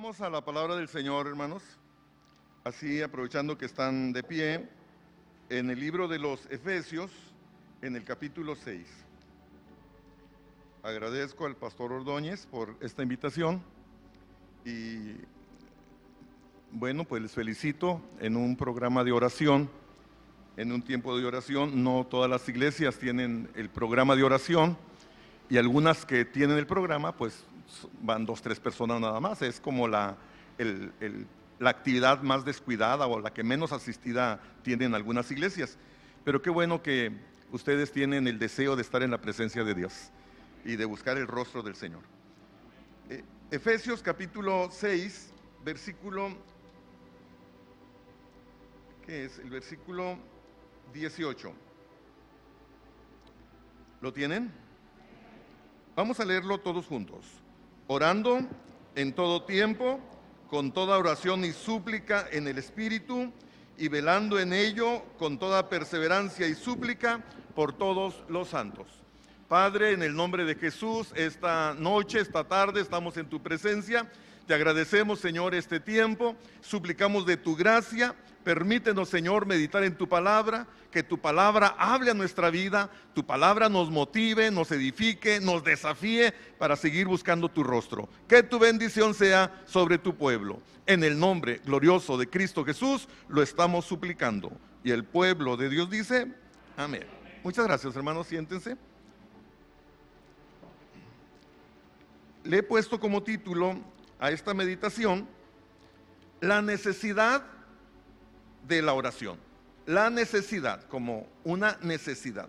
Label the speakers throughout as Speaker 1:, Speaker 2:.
Speaker 1: Vamos a la palabra del Señor, hermanos. Así, aprovechando que están de pie, en el libro de los Efesios, en el capítulo 6. Agradezco al pastor Ordóñez por esta invitación y bueno, pues les felicito en un programa de oración, en un tiempo de oración. No todas las iglesias tienen el programa de oración y algunas que tienen el programa, pues van dos, tres personas nada más. Es como la, la actividad más descuidada o la que menos asistida tienen algunas iglesias. Pero qué bueno que ustedes tienen el deseo de estar en la presencia de Dios y de buscar el rostro del Señor. Eh, Efesios capítulo 6, versículo, ¿qué es? El versículo 18. ¿Lo tienen? Vamos a leerlo todos juntos. Orando en todo tiempo, con toda oración y súplica en el Espíritu, y velando en ello con toda perseverancia y súplica por todos los santos. Padre, en el nombre de Jesús, esta noche, esta tarde, estamos en tu presencia. Te agradecemos, Señor, este tiempo. Suplicamos de tu gracia Permítenos, Señor, meditar en tu palabra, que tu palabra hable a nuestra vida, tu palabra nos motive, nos edifique, nos desafíe para seguir buscando tu rostro. Que tu bendición sea sobre tu pueblo. En el nombre glorioso de Cristo Jesús lo estamos suplicando. Y el pueblo de Dios dice, amén. Muchas gracias, hermanos, siéntense. Le he puesto como título a esta meditación la necesidad de la oración. La necesidad, como una necesidad.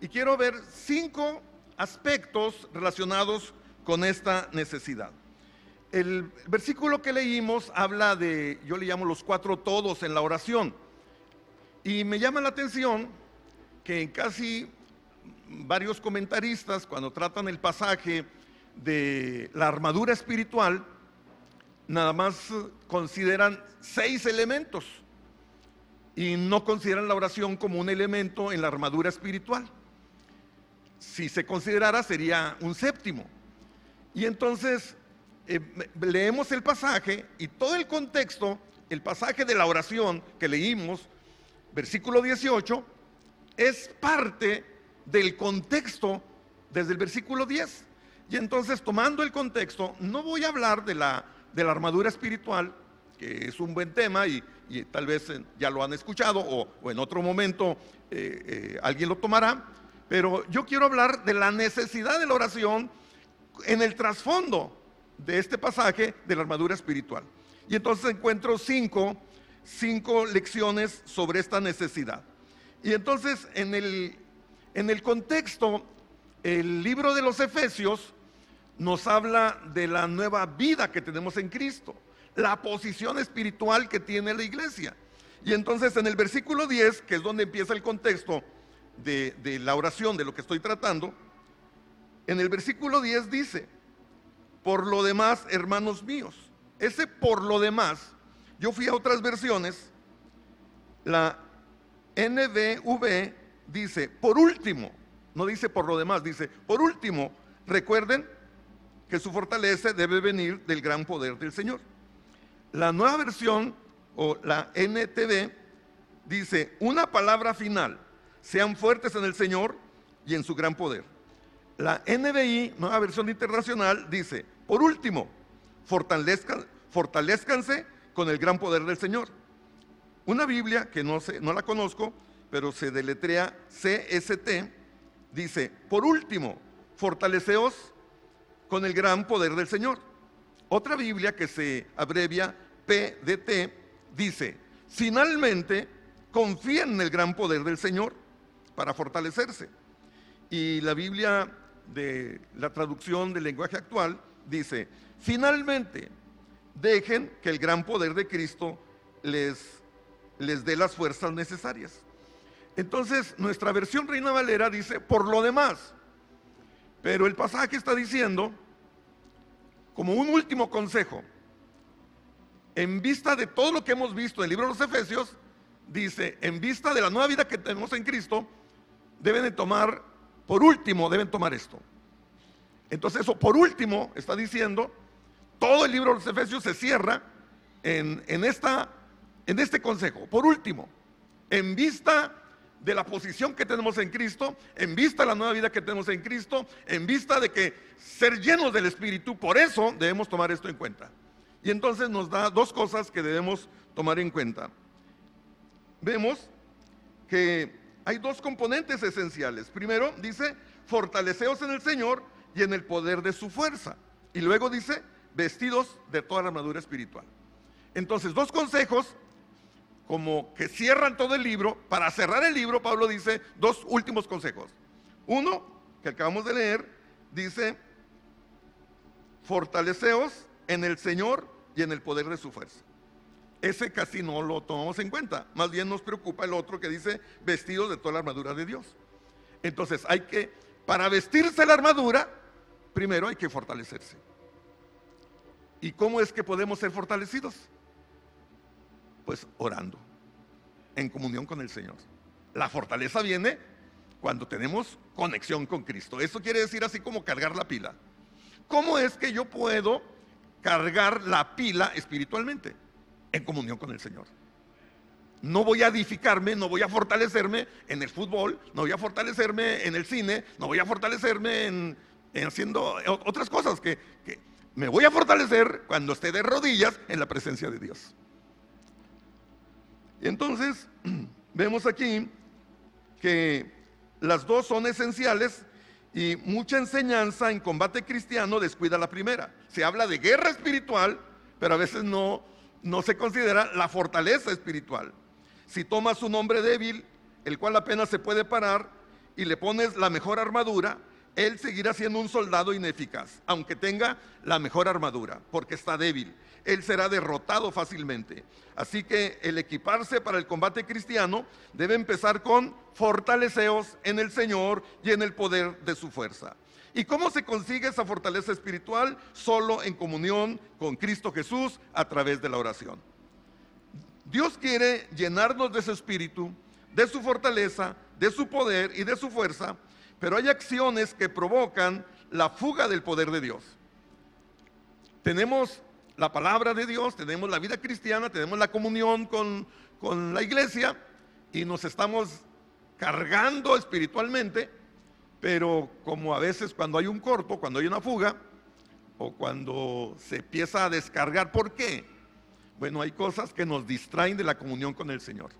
Speaker 1: Y quiero ver cinco aspectos relacionados con esta necesidad. El versículo que leímos habla de, yo le llamo los cuatro todos en la oración. Y me llama la atención que en casi varios comentaristas, cuando tratan el pasaje de la armadura espiritual, nada más consideran seis elementos y no consideran la oración como un elemento en la armadura espiritual. Si se considerara sería un séptimo. Y entonces eh, leemos el pasaje y todo el contexto, el pasaje de la oración que leímos, versículo 18, es parte del contexto desde el versículo 10. Y entonces tomando el contexto, no voy a hablar de la, de la armadura espiritual, que es un buen tema y, tal vez eh, ya lo han escuchado o, en otro momento eh, eh, alguien lo tomará, pero yo quiero hablar de la necesidad de la oración en el trasfondo de este pasaje de la armadura espiritual. Y entonces encuentro cinco, cinco lecciones sobre esta necesidad. Y entonces en el, en el contexto, el libro de los Efesios nos habla de la nueva vida que tenemos en Cristo la posición espiritual que tiene la iglesia. Y entonces en el versículo 10, que es donde empieza el contexto de, la oración, de lo que estoy tratando, en el versículo 10 dice, por lo demás, hermanos míos, ese por lo demás, yo fui a otras versiones, la NBV dice, por último, no dice por lo demás, dice, por último, recuerden que su fortaleza debe venir del gran poder del Señor. La nueva versión o la NTV dice, una palabra final, sean fuertes en el Señor y en su gran poder. La NBI, nueva versión internacional, dice, por último, fortalezcan, fortalezcanse con el gran poder del Señor. Una Biblia que no, no la conozco, pero se deletrea CST, dice, por último, fortaleceos con el gran poder del Señor. Otra Biblia que se abrevia PDT dice, finalmente confíen en el gran poder del Señor para fortalecerse. Y la Biblia de la traducción del lenguaje actual dice, finalmente dejen que el gran poder de Cristo les, les dé las fuerzas necesarias. Entonces, nuestra versión Reina Valera dice, por lo demás, pero el pasaje está diciendo, como un último consejo, en vista de todo lo que hemos visto en el libro de los Efesios, dice, en vista de la nueva vida que tenemos en Cristo, deben de tomar, por último, deben tomar esto. Entonces eso, por último, está diciendo, todo el libro de los Efesios se cierra en, esta, en este consejo. Por último, en vista de la posición que tenemos en Cristo, en vista de la nueva vida que tenemos en Cristo, en vista de que ser llenos del Espíritu, por eso debemos tomar esto en cuenta. Y entonces nos da dos cosas que debemos tomar en cuenta. Vemos que hay dos componentes esenciales. Primero dice, fortaleceos en el Señor y en el poder de su fuerza. Y luego dice, vestidos de toda la armadura espiritual. Entonces, dos consejos como que cierran todo el libro. Para cerrar el libro, Pablo dice dos últimos consejos. Uno, que acabamos de leer, dice, fortaleceos en el Señor y en el poder de su fuerza. Ese casi no lo tomamos en cuenta. Más bien nos preocupa el otro que dice vestidos de toda la armadura de Dios. Entonces hay que, para vestirse la armadura, primero hay que fortalecerse. ¿Y cómo es que podemos ser fortalecidos? Pues orando, en comunión con el Señor. La fortaleza viene cuando tenemos conexión con Cristo. Eso quiere decir así como cargar la pila. ¿Cómo es que yo puedo cargar la pila espiritualmente? En comunión con el Señor. No voy a edificarme, no voy a fortalecerme en el fútbol, no voy a fortalecerme en el cine, no voy a fortalecerme en, haciendo otras cosas que me voy a fortalecer cuando esté de rodillas en la presencia de Dios. Entonces vemos aquí que las dos son esenciales y mucha enseñanza en combate cristiano descuida la primera. Se habla de guerra espiritual, pero a veces no, no se considera la fortaleza espiritual. Si tomas un hombre débil, el cual apenas se puede parar, y le pones la mejor armadura, él seguirá siendo un soldado ineficaz, aunque tenga la mejor armadura, porque está débil. Él será derrotado fácilmente. Así que el equiparse para el combate cristiano debe empezar con fortaleceos en el Señor y en el poder de su fuerza. ¿Y cómo se consigue esa fortaleza espiritual? Solo en comunión con Cristo Jesús a través de la oración. Dios quiere llenarnos de su espíritu, de su fortaleza, de su poder y de su fuerza pero hay acciones que provocan la fuga del poder de Dios. Tenemos la palabra de Dios, tenemos la vida cristiana, tenemos la comunión con, con la iglesia y nos estamos cargando espiritualmente, pero como a veces cuando hay un corto, cuando hay una fuga, o cuando se empieza a descargar, ¿por qué? Bueno, hay cosas que nos distraen de la comunión con el Señor.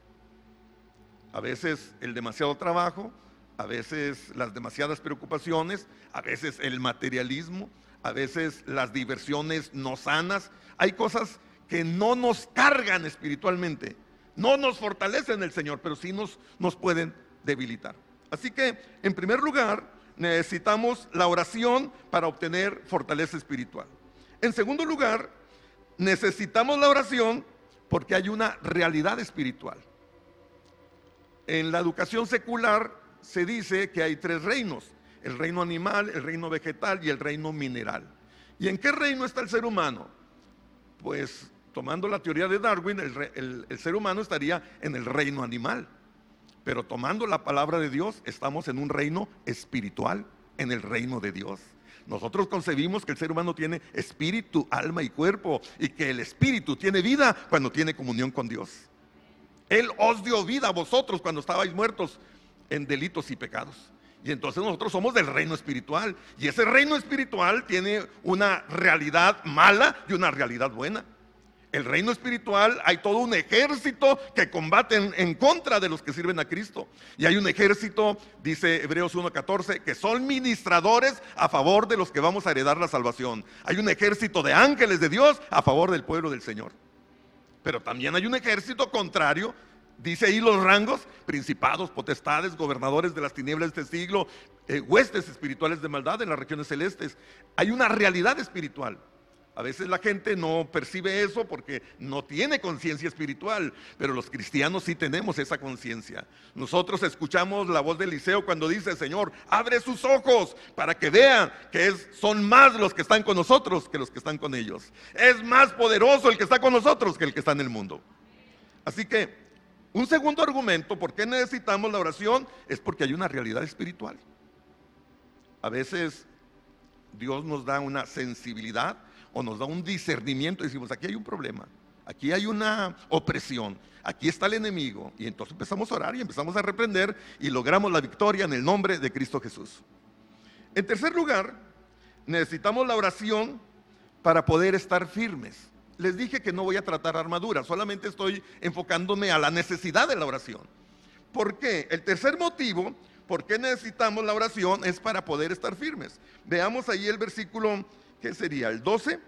Speaker 1: A veces el demasiado trabajo, a veces las demasiadas preocupaciones, a veces el materialismo, a veces las diversiones no sanas. Hay cosas que no nos cargan espiritualmente, no nos fortalecen el Señor, pero sí nos, nos pueden debilitar. Así que, en primer lugar, necesitamos la oración para obtener fortaleza espiritual. En segundo lugar, necesitamos la oración porque hay una realidad espiritual. En la educación secular se dice que hay tres reinos, el reino animal, el reino vegetal y el reino mineral. ¿Y en qué reino está el ser humano? Pues tomando la teoría de Darwin, el, ser humano estaría en el reino animal. Pero tomando la palabra de Dios, estamos en un reino espiritual, en el reino de Dios. Nosotros concebimos que el ser humano tiene espíritu, alma y cuerpo y que el espíritu tiene vida cuando tiene comunión con Dios. Él os dio vida a vosotros cuando estabais muertos en delitos y pecados. Y entonces nosotros somos del reino espiritual. Y ese reino espiritual tiene una realidad mala y una realidad buena. El reino espiritual hay todo un ejército que combaten en contra de los que sirven a Cristo. Y hay un ejército, dice Hebreos 1.14, que son ministradores a favor de los que vamos a heredar la salvación. Hay un ejército de ángeles de Dios a favor del pueblo del Señor. Pero también hay un ejército contrario Dice ahí los rangos, principados, potestades, gobernadores de las tinieblas de este siglo, eh, huestes espirituales de maldad en las regiones celestes. Hay una realidad espiritual. A veces la gente no percibe eso porque no tiene conciencia espiritual, pero los cristianos sí tenemos esa conciencia. Nosotros escuchamos la voz de Eliseo cuando dice, Señor, abre sus ojos para que vean que son más los que están con nosotros que los que están con ellos. Es más poderoso el que está con nosotros que el que está en el mundo. Así que un segundo argumento, ¿por qué necesitamos la oración? Es porque hay una realidad espiritual. A veces Dios nos da una sensibilidad, o nos da un discernimiento y decimos, aquí hay un problema, aquí hay una opresión, aquí está el enemigo. Y entonces empezamos a orar y empezamos a reprender y logramos la victoria en el nombre de Cristo Jesús. En tercer lugar, necesitamos la oración para poder estar firmes. Les dije que no voy a tratar armadura, solamente estoy enfocándome a la necesidad de la oración. ¿Por qué? El tercer motivo por qué necesitamos la oración es para poder estar firmes. Veamos ahí el versículo, ¿qué sería? ¿El 12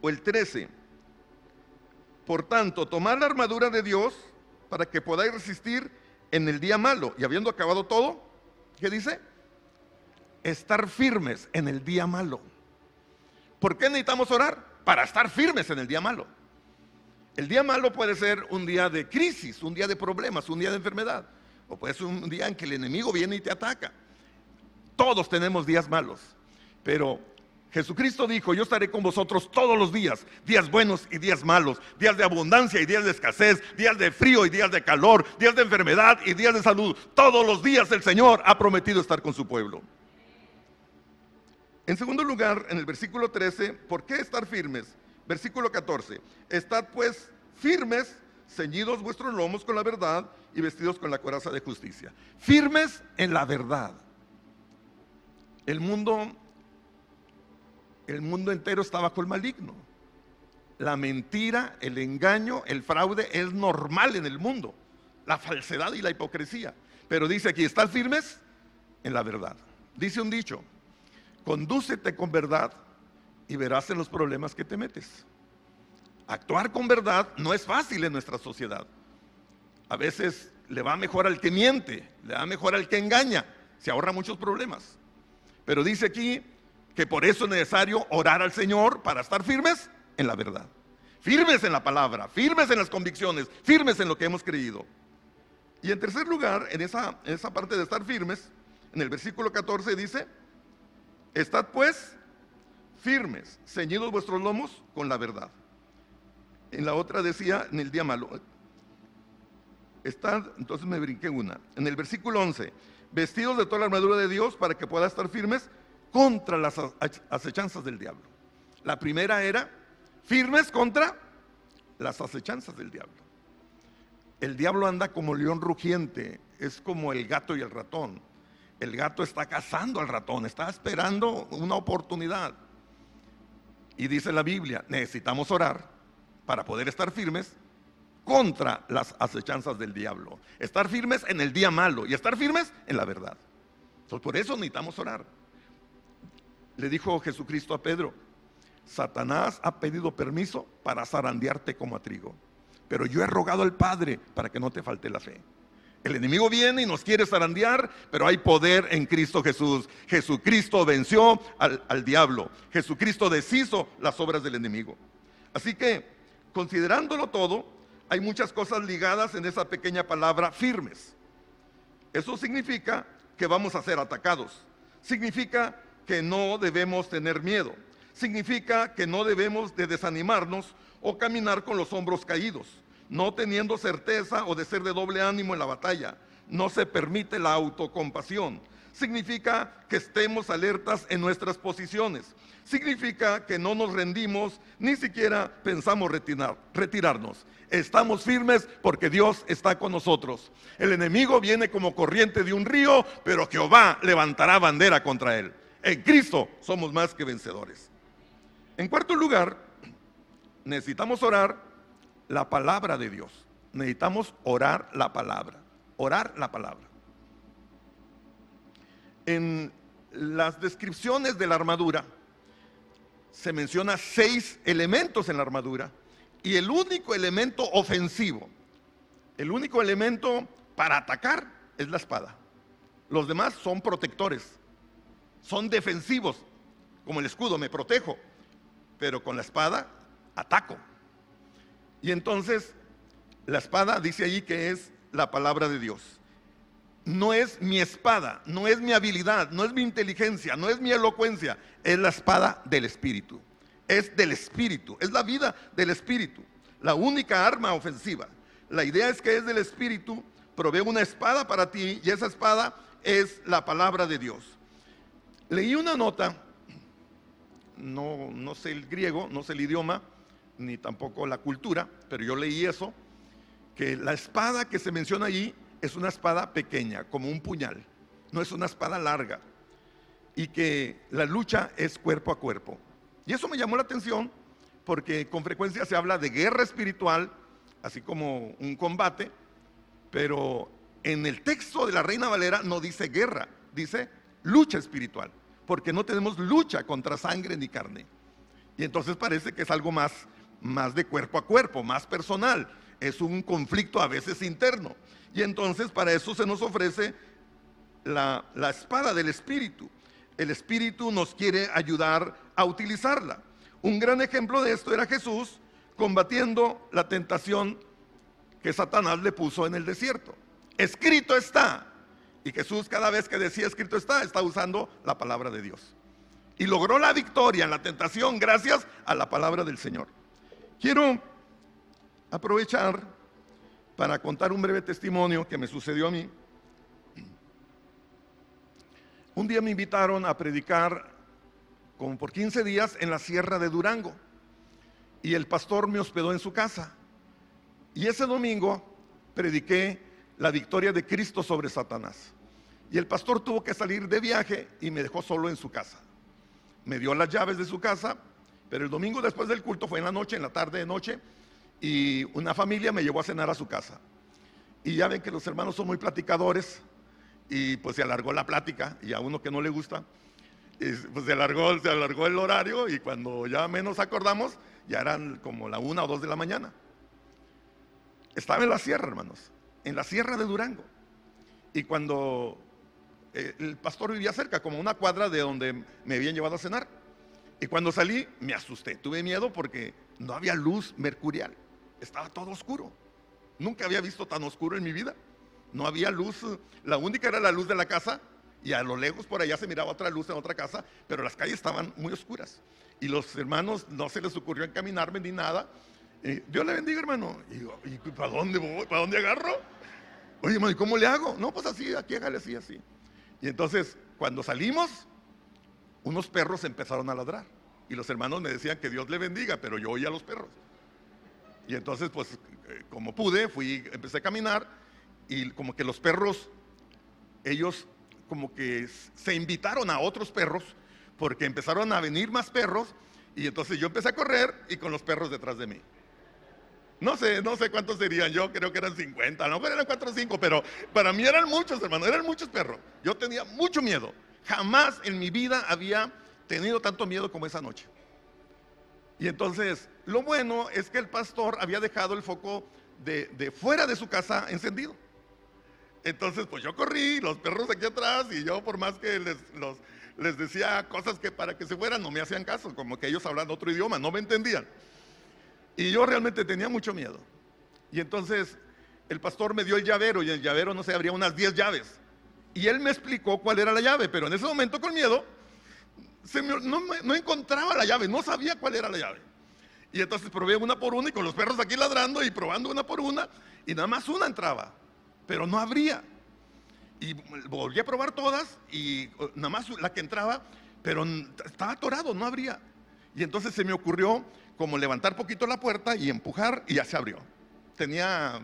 Speaker 1: o el 13? Por tanto, tomar la armadura de Dios para que podáis resistir en el día malo. Y habiendo acabado todo, ¿qué dice? Estar firmes en el día malo. ¿Por qué necesitamos orar? Para estar firmes en el día malo. El día malo puede ser un día de crisis, un día de problemas, un día de enfermedad. O puede ser un día en que el enemigo viene y te ataca. Todos tenemos días malos. Pero Jesucristo dijo, yo estaré con vosotros todos los días, días buenos y días malos, días de abundancia y días de escasez, días de frío y días de calor, días de enfermedad y días de salud. Todos los días el Señor ha prometido estar con su pueblo. En segundo lugar, en el versículo 13, ¿por qué estar firmes? Versículo 14, estad pues firmes, ceñidos vuestros lomos con la verdad y vestidos con la coraza de justicia. Firmes en la verdad. El mundo, el mundo entero está bajo el maligno. La mentira, el engaño, el fraude es normal en el mundo. La falsedad y la hipocresía. Pero dice aquí, estad firmes en la verdad. Dice un dicho, Condúcete con verdad y verás en los problemas que te metes. Actuar con verdad no es fácil en nuestra sociedad. A veces le va mejor al que miente, le va mejor al que engaña, se ahorra muchos problemas. Pero dice aquí que por eso es necesario orar al Señor para estar firmes en la verdad. Firmes en la palabra, firmes en las convicciones, firmes en lo que hemos creído. Y en tercer lugar, en esa, en esa parte de estar firmes, en el versículo 14 dice, Estad pues firmes, ceñidos vuestros lomos con la verdad. En la otra decía, en el día malo. Estad, entonces me brinqué una. En el versículo 11, vestidos de toda la armadura de Dios para que pueda estar firmes contra las acechanzas del diablo. La primera era firmes contra las acechanzas del diablo. El diablo anda como león rugiente, es como el gato y el ratón el gato está cazando al ratón, está esperando una oportunidad. Y dice la Biblia, necesitamos orar para poder estar firmes contra las acechanzas del diablo. Estar firmes en el día malo y estar firmes en la verdad. Entonces, por eso necesitamos orar. Le dijo Jesucristo a Pedro, Satanás ha pedido permiso para zarandearte como a trigo, pero yo he rogado al Padre para que no te falte la fe. El enemigo viene y nos quiere zarandear, pero hay poder en Cristo Jesús. Jesucristo venció al, al, diablo. Jesucristo deshizo las obras del enemigo. Así que, considerándolo todo, hay muchas cosas ligadas en esa pequeña palabra firmes. Eso significa que vamos a ser atacados. Significa que no debemos tener miedo. Significa que no debemos de desanimarnos o caminar con los hombros caídos no teniendo certeza o de ser de doble ánimo en la batalla. No se permite la autocompasión. Significa que estemos alertas en nuestras posiciones. Significa que no nos rendimos, ni siquiera pensamos retirar, retirarnos. Estamos firmes porque Dios está con nosotros. El enemigo viene como corriente de un río, pero Jehová levantará bandera contra él. En Cristo somos más que vencedores. En cuarto lugar, necesitamos orar la palabra de Dios. Necesitamos orar la palabra. Orar la palabra. En las descripciones de la armadura se menciona seis elementos en la armadura y el único elemento ofensivo, el único elemento para atacar es la espada. Los demás son protectores, son defensivos, como el escudo, me protejo, pero con la espada ataco. Y entonces la espada dice allí que es la palabra de Dios. No es mi espada, no es mi habilidad, no es mi inteligencia, no es mi elocuencia, es la espada del Espíritu. Es del Espíritu, es la vida del Espíritu, la única arma ofensiva. La idea es que es del Espíritu, provee una espada para ti y esa espada es la palabra de Dios. Leí una nota no, no sé el griego, no sé el idioma, ni tampoco la cultura, pero yo leí eso, que la espada que se menciona allí es una espada pequeña, como un puñal, no es una espada larga, y que la lucha es cuerpo a cuerpo. Y eso me llamó la atención porque con frecuencia se habla de guerra espiritual, así como un combate, pero en el texto de la Reina Valera no dice guerra, dice lucha espiritual, porque no tenemos lucha contra sangre ni carne. Y entonces parece que es algo más, más de cuerpo a cuerpo, más personal, es un conflicto a veces interno. Y entonces para eso se nos ofrece la, la espada del Espíritu. El Espíritu nos quiere ayudar a utilizarla. Un gran ejemplo de esto era Jesús combatiendo la tentación que Satanás le puso en el desierto. Escrito está. Y Jesús cada vez que decía escrito está, está usando la palabra de Dios. Y logró la victoria en la tentación gracias a la palabra del Señor. Quiero aprovechar para contar un breve testimonio que me sucedió a mí. Un día me invitaron a predicar como por 15 días en la sierra de Durango y el pastor me hospedó en su casa. Y ese domingo prediqué la victoria de Cristo sobre Satanás. Y el pastor tuvo que salir de viaje y me dejó solo en su casa. Me dio las llaves de su casa, pero el domingo después del culto fue en la noche, en la tarde de noche, y una familia me llevó a cenar a su casa. Y ya ven que los hermanos son muy platicadores y pues se alargó la plática y a uno que no le gusta, pues se alargó, se alargó el horario y cuando ya menos acordamos, ya eran como la una o dos de la mañana. Estaba en la sierra, hermanos, en la sierra de Durango. Y cuando eh, el pastor vivía cerca, como una cuadra de donde me habían llevado a cenar. Y cuando salí, me asusté, tuve miedo porque no había luz mercurial, estaba todo oscuro. Nunca había visto tan oscuro en mi vida. No había luz, la única era la luz de la casa y a lo lejos por allá se miraba otra luz en otra casa, pero las calles estaban muy oscuras. Y los hermanos no se les ocurrió encaminarme ni nada. Dios le bendiga, hermano. Y ¿y para dónde voy? ¿Para dónde agarro? Oye, ¿y cómo le hago? No, pues así, aquí hágale así, así. Y entonces, cuando salimos, unos perros empezaron a ladrar. Y los hermanos me decían que Dios le bendiga, pero yo oía a los perros. Y entonces, pues, eh, como pude, fui, empecé a caminar y como que los perros, ellos como que se invitaron a otros perros porque empezaron a venir más perros y entonces yo empecé a correr y con los perros detrás de mí. No sé, no sé cuántos serían, yo creo que eran 50, no, pero eran 4 o 5, pero para mí eran muchos, hermano, eran muchos perros. Yo tenía mucho miedo. Jamás en mi vida había tenido tanto miedo como esa noche. Y entonces, lo bueno es que el pastor había dejado el foco de, de fuera de su casa encendido. Entonces, pues yo corrí, los perros aquí atrás, y yo por más que les, les decía cosas que para que se fueran, no me hacían caso, como que ellos hablan otro idioma, no me entendían. Y yo realmente tenía mucho miedo. Y entonces el pastor me dio el llavero y el llavero, no sé, habría unas 10 llaves. Y él me explicó cuál era la llave, pero en ese momento con miedo no, encontraba la llave, no sabía cuál era la llave. Y entonces probé una por una y con los perros aquí ladrando y probando una por una y nada más una entraba pero no habría. Y volví a probar todas y uh, nada más la que entraba, pero estaba atorado, no habría. Y entonces se me ocurrió como levantar poquito la puerta y empujar y ya se abrió. Tenía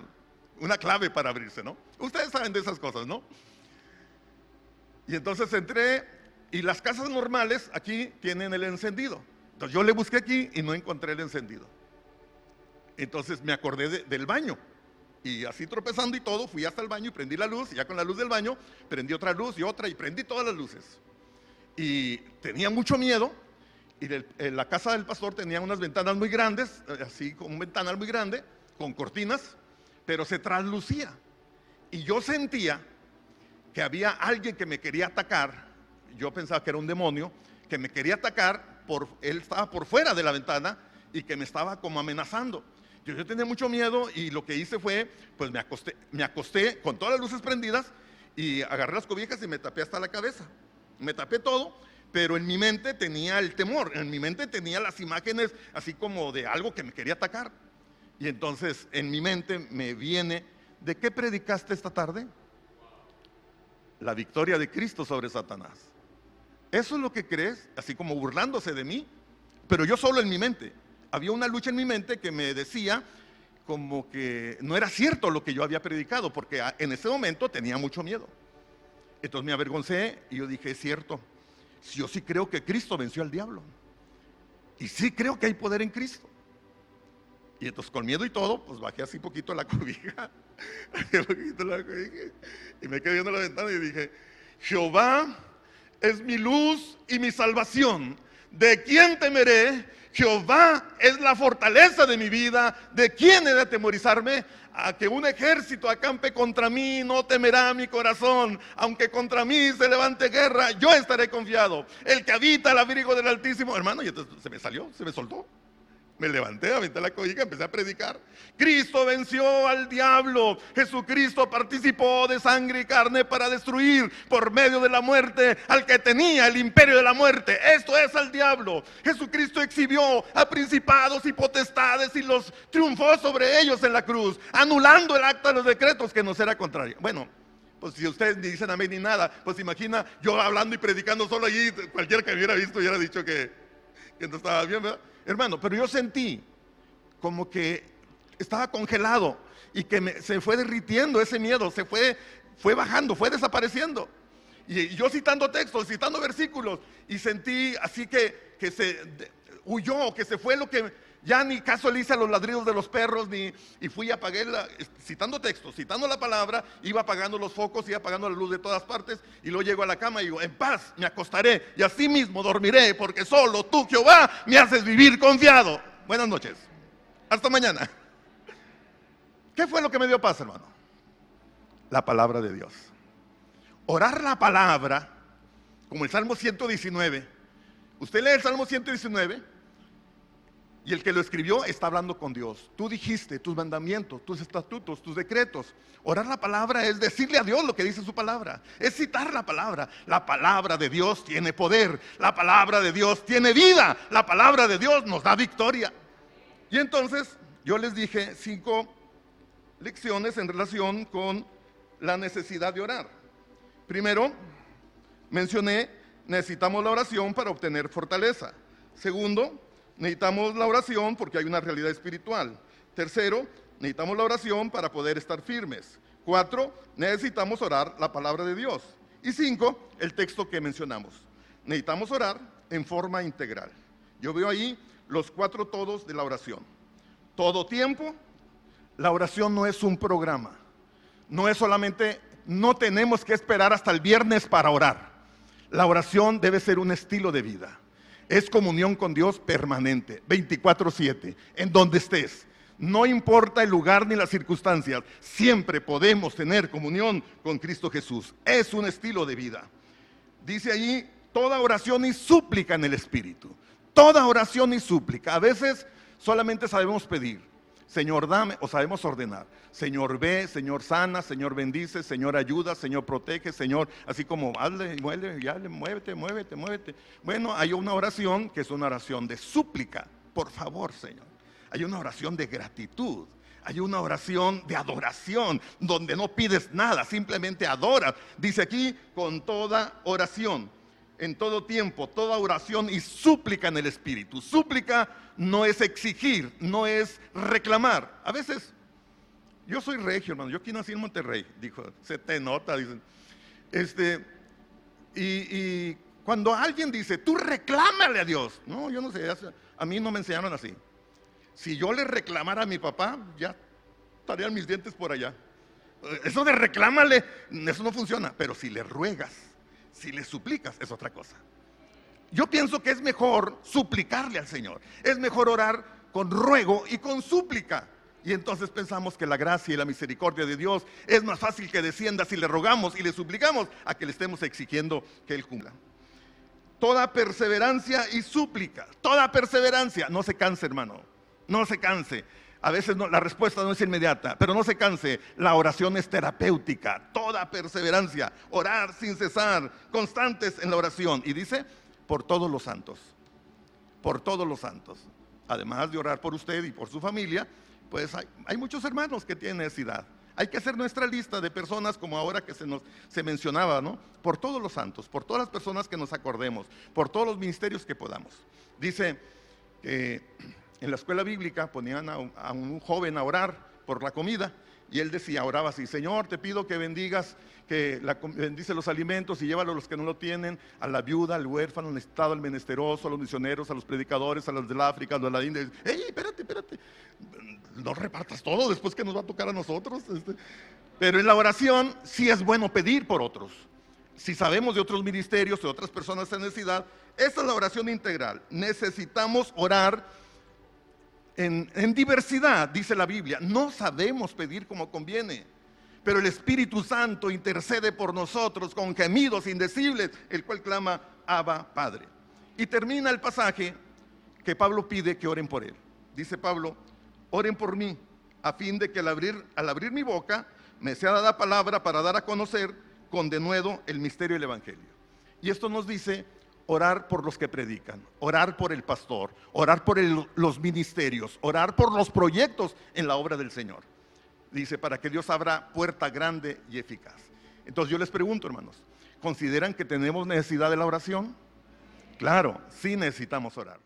Speaker 1: una clave para abrirse, ¿no? Ustedes saben de esas cosas, ¿no? Y entonces entré y las casas normales aquí tienen el encendido. Entonces yo le busqué aquí y no encontré el encendido. Entonces me acordé del baño. Y así tropezando y todo, fui hasta el baño y prendí la luz, y ya con la luz del baño, prendí otra luz y otra, y prendí todas las luces. Y tenía mucho miedo, y la casa del pastor tenía unas ventanas muy grandes, eh, así como un ventanal muy grande, con cortinas, pero se traslucía. Y yo sentía que había alguien que me quería atacar, yo pensaba que era un demonio, que me quería atacar, por, él estaba por fuera de la ventana y que me estaba como amenazando. Yo, tenía mucho miedo y lo que hice fue, pues me acosté, me acosté con todas las luces prendidas y agarré las cobijas y me tapé hasta la cabeza. Me tapé todo, pero en mi mente tenía el temor, en mi mente tenía las imágenes así como de algo que me quería atacar. Y entonces en mi mente me viene, ¿de qué predicaste esta tarde? La victoria de Cristo sobre Satanás. ¿Eso es lo que crees? Así como burlándose de mí. pero yo solo en mi mente. Había una lucha en mi mente que me decía como que no era cierto lo que yo había predicado, porque en ese momento tenía mucho miedo. Entonces me avergoncé y yo dije, es cierto, yo sí creo que Cristo venció al diablo. Y sí creo que hay poder en Cristo. Y entonces con miedo y todo, pues bajé así poquito la cobija. y me quedé viendo la ventana y dije, Jehová es mi luz y mi salvación. ¿De quién temeré? Jehová es la fortaleza de mi vida. ¿De quién he de atemorizarme? A que un ejército acampe contra mí, no temerá mi corazón. Aunque contra mí se levante guerra, yo estaré confiado. El que habita el abrigo del Altísimo, hermano, y se me salió, se me soltó. Me levanté, aventé la cobija, empecé a predicar. Cristo venció al diablo. Jesucristo participó de sangre y carne para destruir por medio de la muerte al que tenía el imperio de la muerte. Esto es al diablo. Jesucristo exhibió a principados y potestades y los triunfó sobre ellos en la cruz, anulando el acta de los decretos que nos era contrario. Bueno, pues si ustedes ni dicen amén ni nada, pues imagina yo hablando y predicando solo allí, cualquiera que me hubiera visto hubiera dicho que no estaba bien, ¿verdad? Hermano, pero yo sentí como que estaba congelado y que se fue derritiendo ese miedo, se fue, fue bajando, fue desapareciendo. Y yo citando textos, citando versículos, y sentí así que, que se huyó, que se fue lo que ya ni caso le hice a los ladridos de los perros, ni, y fui a apagar, citando textos, citando la palabra, iba apagando los focos, iba apagando la luz de todas partes, y luego llego a la cama y digo, en paz me acostaré, y así mismo dormiré, porque solo tú, Jehová, me haces vivir confiado. Buenas noches. Hasta mañana. ¿Qué fue lo que me dio paz, hermano? La palabra de Dios. Orar la palabra, como el Salmo 119. Usted lee el Salmo 119 y el que lo escribió está hablando con Dios. Tú dijiste tus mandamientos, tus estatutos, tus decretos. Orar la palabra es decirle a Dios lo que dice su palabra. Es citar la palabra. La palabra de Dios tiene poder. La palabra de Dios tiene vida. La palabra de Dios nos da victoria. Y entonces yo les dije cinco lecciones en relación con la necesidad de orar. Primero, mencioné, necesitamos la oración para obtener fortaleza. Segundo, necesitamos la oración porque hay una realidad espiritual. Tercero, necesitamos la oración para poder estar firmes. Cuatro, necesitamos orar la palabra de Dios. Y cinco, el texto que mencionamos. Necesitamos orar en forma integral. Yo veo ahí los cuatro todos de la oración. Todo tiempo, la oración no es un programa. No es solamente, no tenemos que esperar hasta el viernes para orar. La oración debe ser un estilo de vida es comunión con Dios permanente, 24/7, en donde estés. No importa el lugar ni las circunstancias, siempre podemos tener comunión con Cristo Jesús. Es un estilo de vida. Dice allí, toda oración y súplica en el Espíritu. Toda oración y súplica. A veces solamente sabemos pedir. Señor, dame, o sabemos ordenar. Señor, ve, Señor, sana, Señor, bendice, Señor, ayuda, Señor, protege, Señor, así como hazle, muévete, ya, muévete, muévete, muévete. Bueno, hay una oración que es una oración de súplica. Por favor, Señor. Hay una oración de gratitud. Hay una oración de adoración donde no pides nada, simplemente adoras. Dice aquí, con toda oración en todo tiempo, toda oración y súplica en el Espíritu. Súplica no es exigir, no es reclamar. A veces, yo soy regio, hermano, yo aquí nací en Monterrey, dijo, se te nota, dicen. Este, y, cuando alguien dice, tú reclámale a Dios, no, yo no sé, a mí no me enseñaron así. Si yo le reclamara a mi papá, ya estarían mis dientes por allá. Eso de reclámale, eso no funciona, pero si le ruegas, si le suplicas es otra cosa. Yo pienso que es mejor suplicarle al Señor. Es mejor orar con ruego y con súplica. Y entonces pensamos que la gracia y la misericordia de Dios es más fácil que descienda si le rogamos y le suplicamos a que le estemos exigiendo que Él cumpla. Toda perseverancia y súplica, toda perseverancia, no se canse hermano, no se canse. A veces la respuesta no es inmediata, pero no se canse. La oración es terapéutica, toda perseverancia, orar sin cesar, constantes en la oración. Y dice, por todos los santos, por todos los santos. Además de orar por usted y por su familia, pues hay, muchos hermanos que tienen necesidad. Hay que hacer nuestra lista de personas como ahora que se nos se mencionaba, ¿no? Por todos los santos, por todas las personas que nos acordemos, por todos los ministerios que podamos. Dice, que en la escuela bíblica ponían a un, joven a orar por la comida y él decía, oraba así, Señor, te pido que bendigas, que bendice los alimentos y llévalo a los que no lo tienen, a la viuda, al huérfano, al necesitado, al menesteroso, a los misioneros, a los predicadores, a los del África, a los de la India. ¡Ey, espérate, espérate! No repartas todo después que nos va a tocar a nosotros. Este. Pero en la oración sí es bueno pedir por otros. Si sabemos de otros ministerios, de otras personas en necesidad, esa es la oración integral. Necesitamos orar en, diversidad, dice la Biblia. No sabemos pedir como conviene, pero el Espíritu Santo intercede por nosotros con gemidos indecibles, el cual clama, Abba Padre. Y termina el pasaje que Pablo pide que oren por él. Dice Pablo, oren por mí, a fin de que al abrir, al abrir mi boca me sea dada palabra para dar a conocer con denuedo el misterio del Evangelio. Y esto nos dice orar por los que predican, orar por el pastor, orar por los ministerios, orar por los proyectos en la obra del Señor. Dice, para que Dios abra puerta grande y eficaz. Entonces yo les pregunto, hermanos, ¿consideran que tenemos necesidad de la oración? Claro, sí necesitamos orar.